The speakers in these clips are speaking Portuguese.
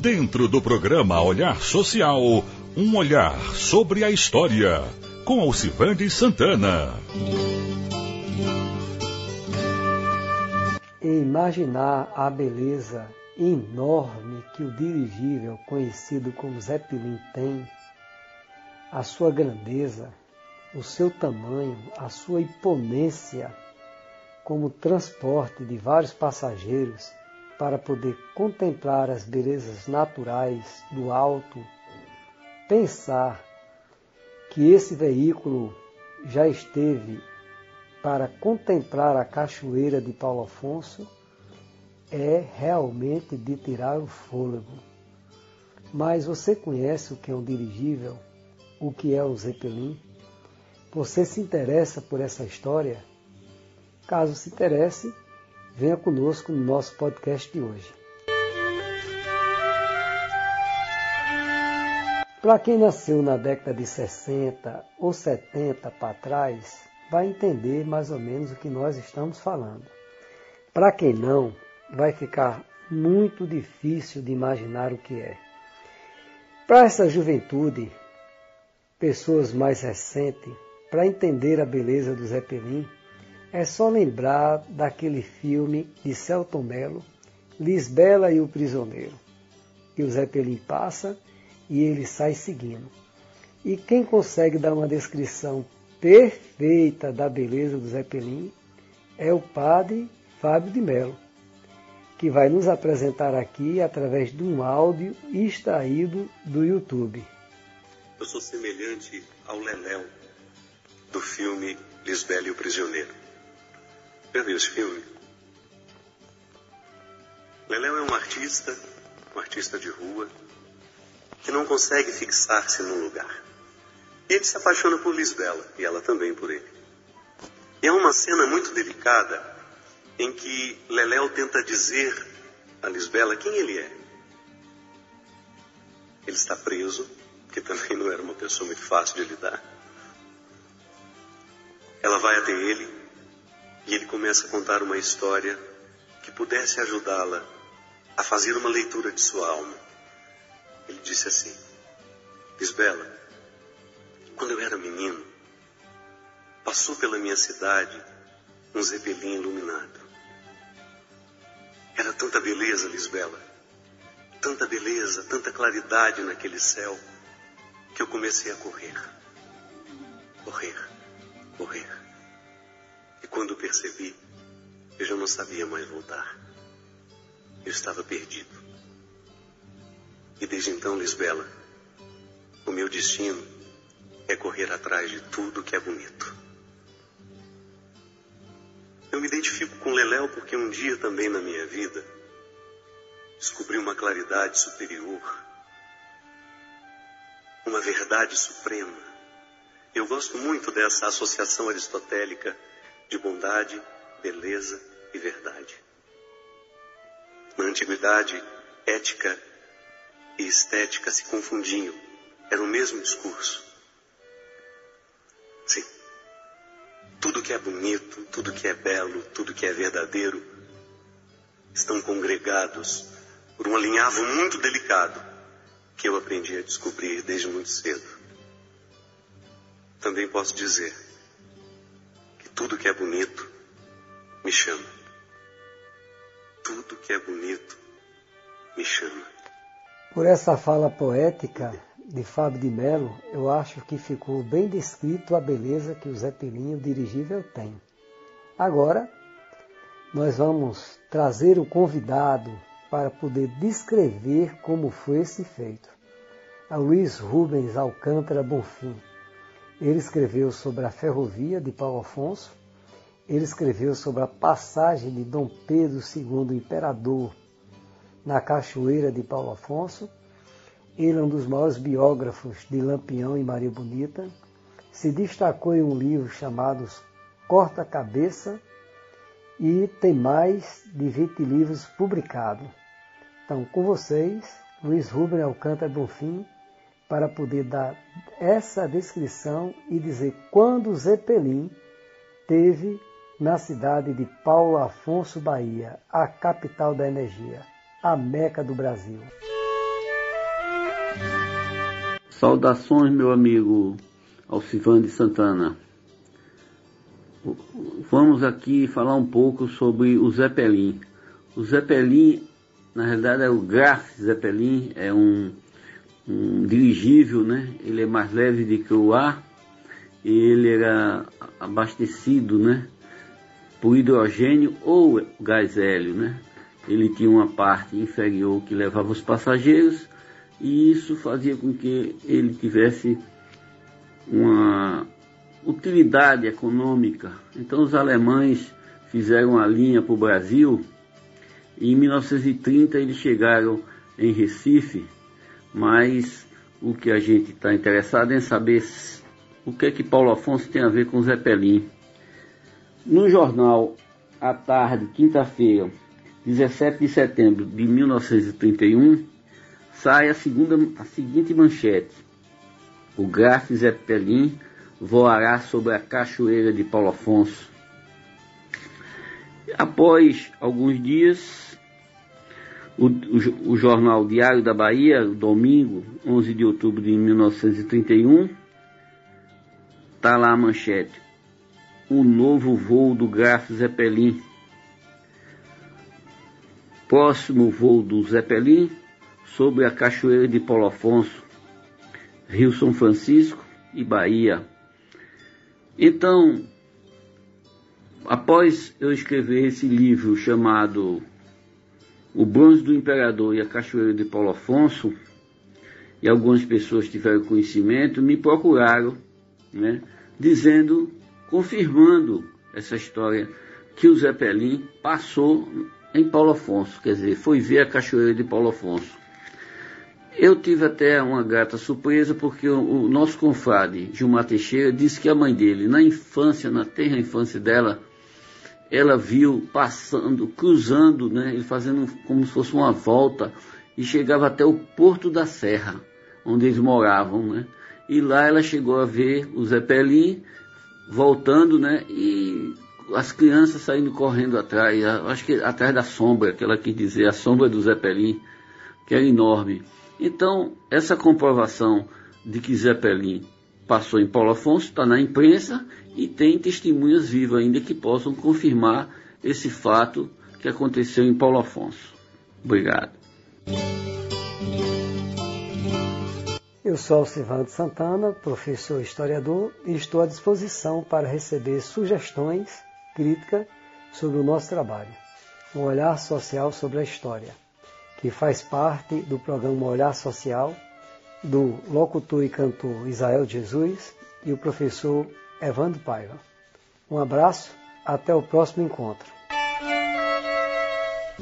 Dentro do programa Olhar Social, um olhar sobre a história, com Alcivande Santana. Imaginar a beleza enorme que o dirigível conhecido como Zeppelin tem, a sua grandeza, o seu tamanho, a sua imponência como transporte de vários passageiros para poder contemplar as belezas naturais do alto, pensar que esse veículo já esteve para contemplar a cachoeira de Paulo Afonso é realmente de tirar o fôlego. Mas você conhece o que é um dirigível? O que é um Zeppelin? Você se interessa por essa história? Caso se interesse, venha conosco no nosso podcast de hoje. Para quem nasceu na década de 60 ou 70 para trás, vai entender mais ou menos o que nós estamos falando. Para quem não, vai ficar muito difícil de imaginar o que é. Para essa juventude, pessoas mais recentes, para entender a beleza do Zeppelin, é só lembrar daquele filme de Celton Mello, Lisbela e o Prisioneiro. E o Zeppelin passa e ele sai seguindo. E quem consegue dar uma descrição perfeita da beleza do Zeppelin é o padre Fábio de Mello que vai nos apresentar aqui através de um áudio extraído do YouTube. Eu sou semelhante ao Leléu do filme Lisbela e o Prisioneiro. Viu esse filme? Leléu é um artista, um artista de rua, que não consegue fixar-se num lugar. E ele se apaixona por Lisbela, e ela também por ele. E é uma cena muito delicada em que Leléu tenta dizer a Lisbela quem ele é. Ele está preso, que também não era uma pessoa muito fácil de lidar. Ela vai até ele e ele começa a contar uma história que pudesse ajudá-la a fazer uma leitura de sua alma. Ele disse assim: Lisbela, quando eu era menino, passou pela minha cidade um zeppelin iluminado. Era tanta beleza, Lisbela. Tanta beleza, tanta claridade naquele céu, que eu comecei a correr. Correr, correr. E quando percebi, eu já não sabia mais voltar. Eu estava perdido. E desde então, Lisbela, o meu destino é correr atrás de tudo que é bonito. Eu me identifico com Leléu porque um dia também na minha vida descobri uma claridade superior, uma verdade suprema. Eu gosto muito dessa associação aristotélica de bondade, beleza e verdade. Na antiguidade, ética e estética se confundiam, era o mesmo discurso. Sim. Tudo que é bonito, tudo que é belo, tudo que é verdadeiro estão congregados por um alinhavo muito delicado que eu aprendi a descobrir desde muito cedo. Também posso dizer tudo que é bonito me chama. Tudo que é bonito me chama. Por essa fala poética, de Fábio de Mello, eu acho que ficou bem descrito a beleza que o Zeppelin, o dirigível, tem. Agora, nós vamos trazer o convidado para poder descrever como foi esse feito. A Luiz Rubens Alcântara Bonfim. Ele escreveu sobre a ferrovia de Paulo Afonso, ele escreveu sobre a passagem de Dom Pedro II, imperador, na cachoeira de Paulo Afonso, ele é um dos maiores biógrafos de Lampião e Maria Bonita. Se destacou em um livro chamado Corta Cabeça e tem mais de 20 livros publicados. Então, com vocês, Luiz Rubem Alcântara Bonfim, para poder dar essa descrição e dizer quando Zeppelin teve na cidade de Paulo Afonso, Bahia, a capital da energia, a Meca do Brasil. Saudações, meu amigo Alcivande Santana. Vamos aqui falar um pouco sobre o Zeppelin. O Zeppelin, na realidade, é o Graf Zeppelin, é um, um dirigível, né? Ele é mais leve do que o ar e ele era abastecido, né? Por hidrogênio ou gás hélio, né? Ele tinha uma parte inferior que levava os passageiros e isso fazia com que ele tivesse uma utilidade econômica. Então os alemães fizeram a linha para o Brasil e em 1930 eles chegaram em Recife, mas o que a gente está interessado em saber o que é que Paulo Afonso tem a ver com Zeppelin. No jornal à tarde, quinta-feira, 17 de setembro de 1931, sai a, segunda, a seguinte manchete. O Graf Zeppelin voará sobre a cachoeira de Paulo Afonso. Após alguns dias, o, o, o, jornal Diário da Bahia, domingo, 11 de outubro de 1931, está lá a manchete. O novo voo do Graf Zeppelin. Próximo voo do Zeppelin sobre a cachoeira de Paulo Afonso, Rio São Francisco e Bahia. Então, após eu escrever esse livro chamado O Bronze do Imperador e a Cachoeira de Paulo Afonso, e algumas pessoas tiveram conhecimento, me procuraram, né, dizendo, confirmando essa história que o Zeppelin passou em Paulo Afonso, quer dizer, foi ver a Cachoeira de Paulo Afonso. Eu tive até uma grata surpresa porque o, o nosso confrade, Gilmar Teixeira, disse que a mãe dele, na infância, na terra infância dela, ela viu passando, cruzando, né, fazendo como se fosse uma volta e chegava até o Porto da Serra, onde eles moravam, né? E lá ela chegou a ver o Zeppelin voltando, né? E as crianças saindo correndo atrás, acho que atrás da sombra, que ela quis dizer, a sombra do Zeppelin, que era enorme. Então, essa comprovação de que Zeppelin passou em Paulo Afonso está na imprensa e tem testemunhas vivas ainda que possam confirmar esse fato que aconteceu em Paulo Afonso. Obrigado. Eu sou Alcivando Santana, professor historiador, e estou à disposição para receber sugestões, críticas sobre o nosso trabalho. Um olhar social sobre a história que faz parte do programa Olhar Social, do locutor e cantor Israel Jesus e o professor Evandro Paiva. Um abraço, até o próximo encontro.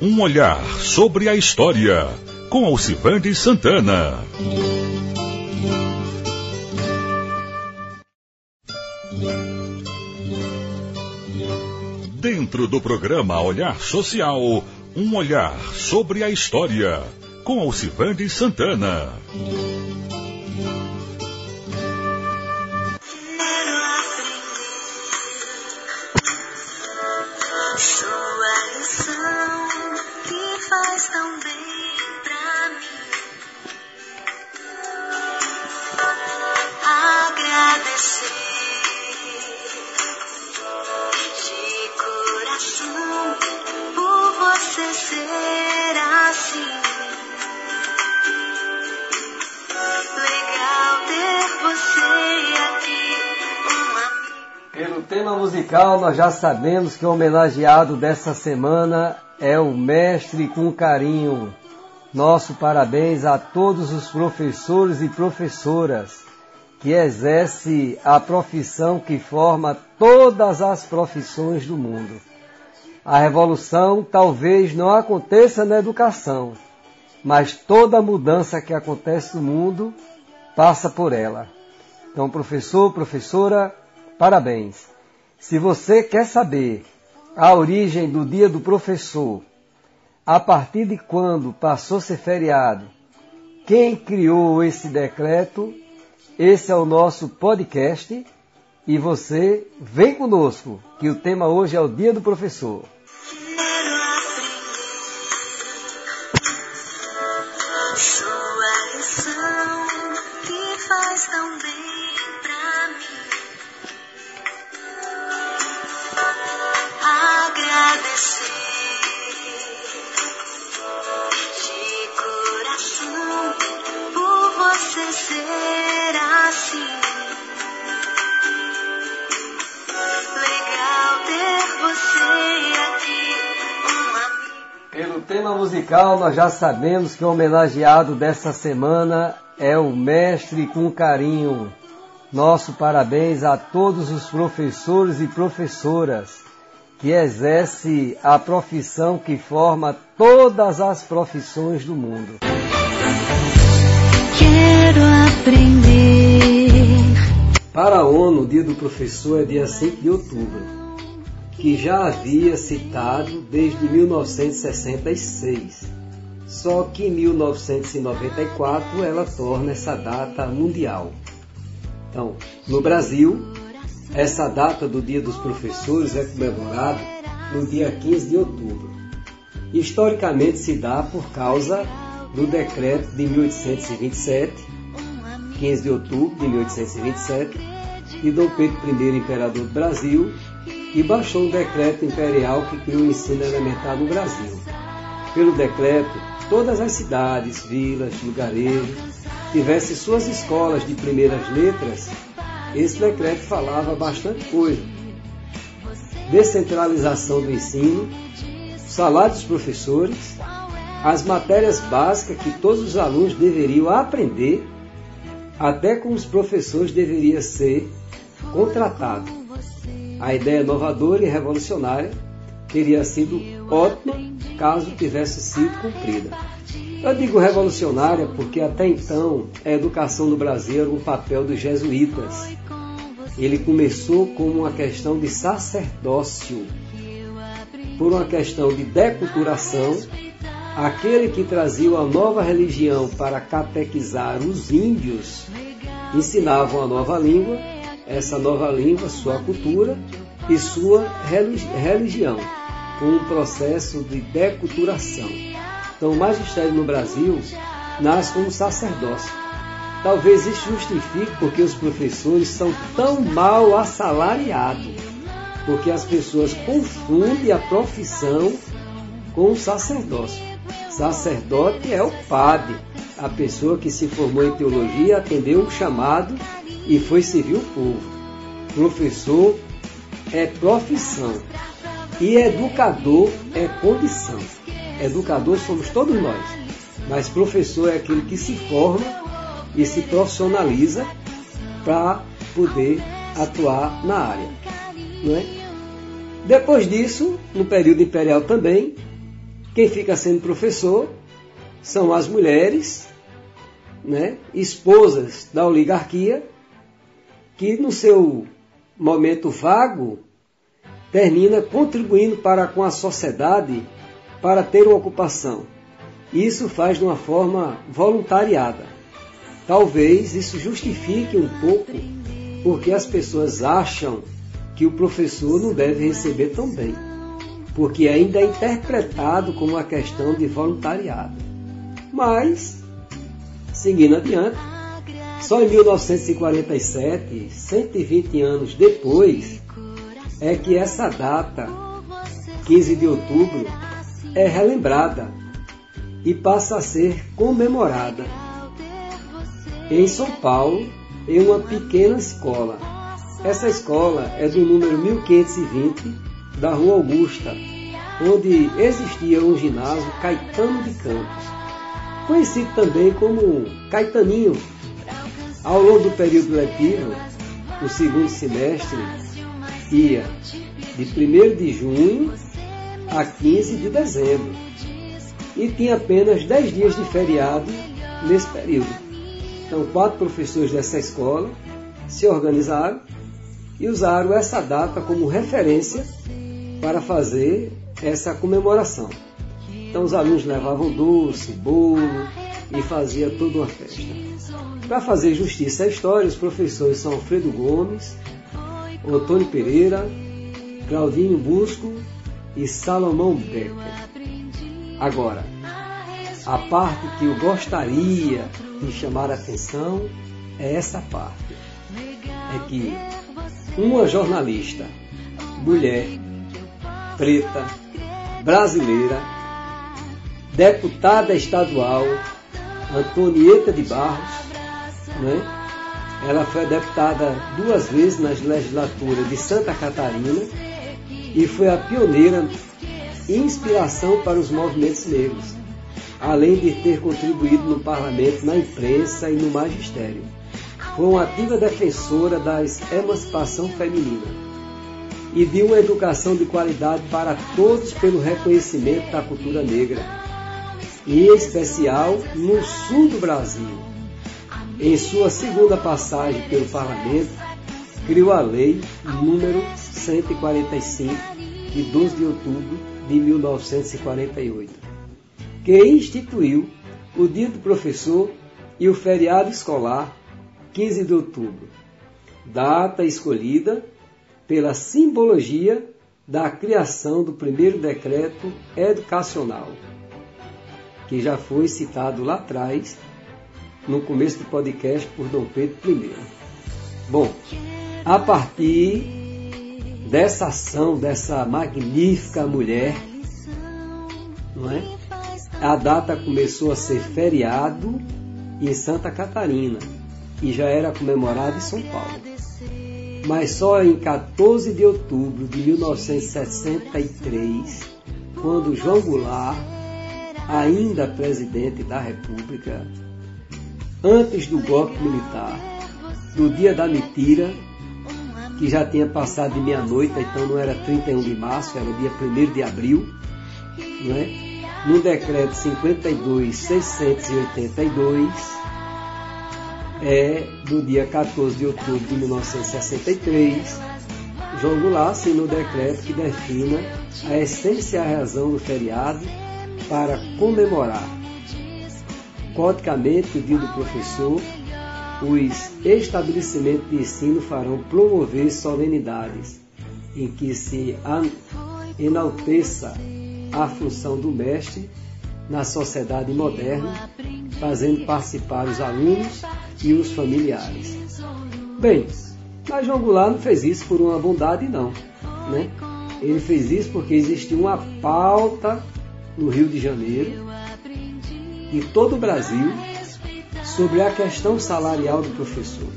Um olhar sobre a história, com Alcivande Santana. Dentro do programa Olhar Social, um olhar sobre a história, com Alcivande Santana. Sua lição que faz tão bem pra mim. Agradecer. você ser assim. Tema musical, nós já sabemos que o homenageado dessa semana é o Mestre com Carinho. Nosso parabéns a todos os professores e professoras que exercem a profissão que forma todas as profissões do mundo. A revolução talvez não aconteça na educação, mas toda mudança que acontece no mundo passa por ela. Então, professor, professora, parabéns. Se você quer saber a origem do dia do professor, a partir de quando passou a ser feriado, quem criou esse decreto, esse é o nosso podcast E você vem conosco, que o tema hoje é o Dia do Professor. Tema musical, nós já sabemos que o homenageado dessa semana é o Mestre com Carinho. Nosso parabéns a todos os professores e professoras que exercem a profissão que forma todas as profissões do mundo. Quero aprender. Para a ONU, o Dia do Professor é dia 5 de outubro, que já havia citado desde 1966. Só que em 1994 ela torna essa data mundial. Então, no Brasil, essa data do Dia dos Professores é comemorada no dia 15 de outubro. Historicamente se dá por causa do decreto de 1827, 15 de outubro de 1827, de Dom Pedro I, imperador do Brasil, que baixou um decreto imperial que criou o ensino elementar no Brasil. Pelo decreto, todas as cidades, vilas, lugarejos tivessem suas escolas de primeiras letras, esse decreto falava bastante coisa. Descentralização do ensino, salário dos professores, as matérias básicas que todos os alunos deveriam aprender, até como os professores deveriam ser contratados. A ideia inovadora e revolucionária teria sido ótima caso tivesse sido cumprida. Eu digo revolucionária porque até então a educação no Brasil era um papel dos jesuítas. Ele começou como uma questão de sacerdócio, por uma questão de deculturação. Aquele que trazia a nova religião para catequizar os índios ensinavam a nova língua, essa nova língua, sua cultura e sua religi- religião, com um processo de deculturação. Então, o magistério no Brasil nasce como sacerdócio. Talvez isso justifique porque os professores são tão mal assalariados, porque as pessoas confundem a profissão com o sacerdócio. Sacerdote é o padre, a pessoa que se formou em teologia, atendeu um chamado e foi servir o povo. Professor é profissão e educador é condição. Educador somos todos nós, mas professor é aquele que se forma e se profissionaliza para poder atuar na área. Não é? Depois disso, no período imperial também, quem fica sendo professor são as mulheres, né, esposas da oligarquia, que no seu momento vago termina contribuindo para com a sociedade para ter uma ocupação. Isso faz de uma forma voluntariada. Talvez isso justifique um pouco porque as pessoas acham que o professor não deve receber tão bem, porque ainda é interpretado como uma questão de voluntariado. Mas, seguindo adiante, só em 1947, 120 anos depois, é que essa data, 15 de outubro, é relembrada e passa a ser comemorada. Em São Paulo, em uma pequena escola. Essa escola é do número 1520 da Rua Augusta, onde existia um ginásio Caetano de Campos, conhecido também como Caetaninho. Ao longo do período letivo, o segundo semestre ia de 1 de junho a 15 de dezembro e tinha apenas 10 dias de feriado nesse período. Então, quatro professores dessa escola se organizaram e usaram essa data como referência para fazer essa comemoração. Então, os alunos levavam doce, bolo e fazia toda uma festa. Para fazer justiça à história, os professores São Alfredo Gomes, Otônio Pereira, Claudinho Busco e Salomão Becker. Agora, a parte que eu gostaria de chamar a atenção é essa parte. É que uma jornalista, mulher, preta, brasileira, deputada estadual, Antonieta de Barros, né? ela foi deputada duas vezes nas legislaturas de Santa Catarina e foi a pioneira e inspiração para os movimentos negros, além de ter contribuído no parlamento, na imprensa e no magistério. Foi uma ativa defensora da emancipação feminina e de uma educação de qualidade para todos pelo reconhecimento da cultura negra, e em especial no sul do Brasil. Em sua segunda passagem pelo parlamento, criou a lei número 145 de 12 de outubro de 1948, que instituiu o Dia do Professor e o feriado escolar 15 de outubro, data escolhida pela simbologia da criação do primeiro decreto educacional, que já foi citado lá atrás, no começo do podcast, por Dom Pedro I. Bom, a partir dessa ação dessa magnífica mulher, não é? A data começou a ser feriado em Santa Catarina e já era comemorado em São Paulo. Mas só em 14 de outubro de 1963, quando João Goulart, ainda presidente da República, antes do golpe militar, do dia da mentira, que já tinha passado de meia-noite, então não era 31 de março, era dia 1 de abril, não é? no decreto 52.682, é do dia 14 de outubro de 1963, João Goulart assinou o decreto que defina a essência e a razão do feriado para comemorar codicamente o dia do professor, os estabelecimentos de ensino farão promover solenidades em que se enalteça a função do mestre na sociedade moderna, fazendo participar os alunos e os familiares. Bem, mas João Goulart não fez isso por uma bondade, não. Né? Ele fez isso porque existia uma pauta no Rio de Janeiro e todo o Brasil sobre a questão salarial do professor.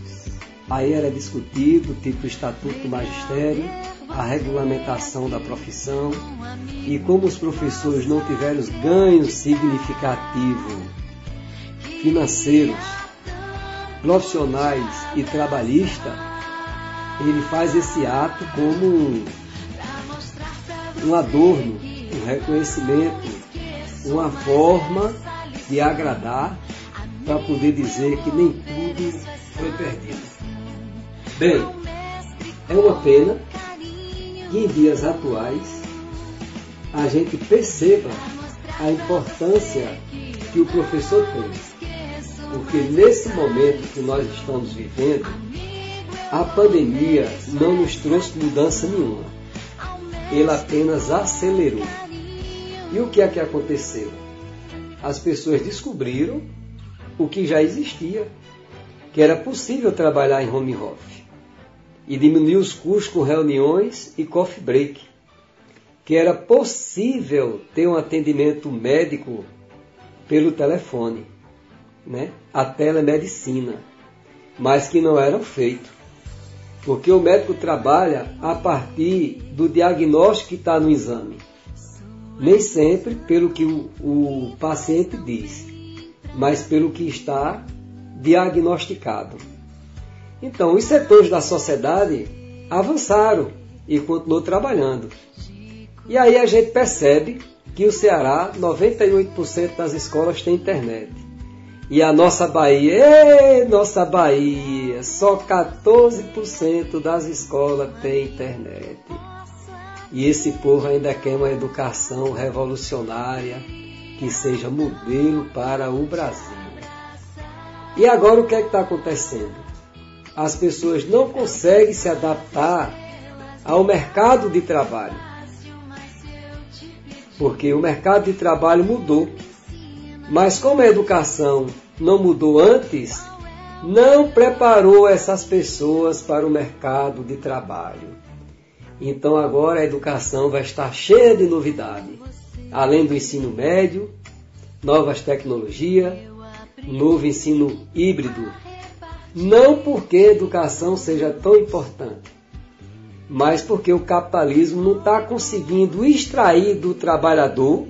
Aí era discutido tipo Estatuto do Magistério, a regulamentação da profissão e como os professores não tiveram ganhos significativos financeiros, profissionais e trabalhistas, ele faz esse ato como um adorno, um reconhecimento, uma forma de agradar para poder dizer que nem tudo foi perdido. Bem, é uma pena que em dias atuais a gente perceba a importância que o professor tem. Porque nesse momento que nós estamos vivendo, a pandemia não nos trouxe mudança nenhuma. Ele apenas acelerou. E o que é que aconteceu? As pessoas descobriram o que já existia, que era possível trabalhar em home office e diminuir os custos com reuniões e coffee break, que era possível ter um atendimento médico pelo telefone, né? a telemedicina, mas que não eram feitos. Porque o médico trabalha a partir do diagnóstico que está no exame. Nem sempre pelo que o, o paciente diz, mas pelo que está diagnosticado. Então, os setores da sociedade avançaram e continuou trabalhando. E aí a gente percebe que o Ceará, 98% das escolas tem internet. E a nossa Bahia, ei, nossa Bahia, só 14% das escolas tem internet. E esse povo ainda quer uma educação revolucionária que seja modelo para o Brasil. E agora o que é que está acontecendo? as pessoas não conseguem se adaptar ao mercado de trabalho. Porque o mercado de trabalho mudou. Mas como a educação não mudou antes, não preparou essas pessoas para o mercado de trabalho. Então agora a educação vai estar cheia de novidade. Além do ensino médio, novas tecnologias, novo ensino híbrido. Não porque a educação seja tão importante, mas porque o capitalismo não está conseguindo extrair do trabalhador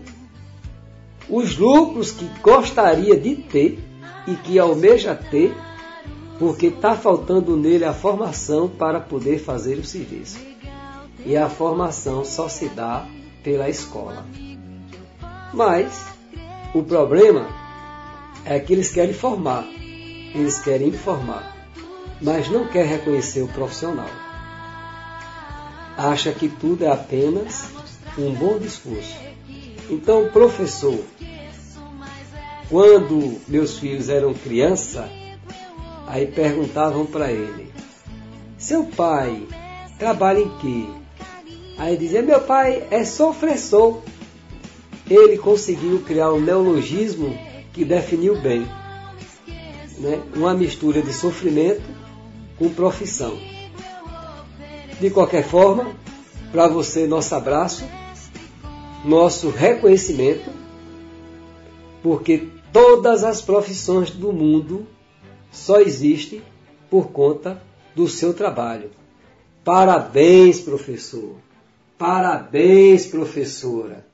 os lucros que gostaria de ter e que almeja ter, porque está faltando nele a formação para poder fazer o serviço. E a formação só se dá pela escola. Mas o problema é que eles querem formar, eles querem informar, mas não quer reconhecer o profissional. Acha que tudo é apenas um bom discurso. Então, professor, quando meus filhos eram criança, aí perguntavam para ele: Seu pai trabalha em quê? Aí dizia: Meu pai é sofressor. Ele conseguiu criar um neologismo que definiu bem né? uma mistura de sofrimento com profissão. De qualquer forma, para você, nosso abraço, nosso reconhecimento, porque todas as profissões do mundo só existem por conta do seu trabalho. Parabéns, professor. Parabéns, professora.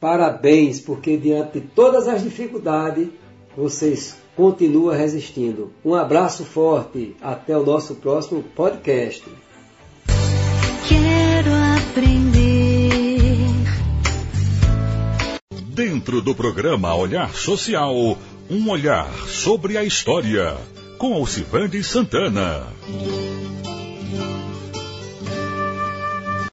Parabéns, porque diante de todas as dificuldades, vocês continuam resistindo. Um abraço forte. Até o nosso próximo podcast. Quero aprender. Dentro do programa Olhar Social, um olhar sobre a história, com Alcivande Santana.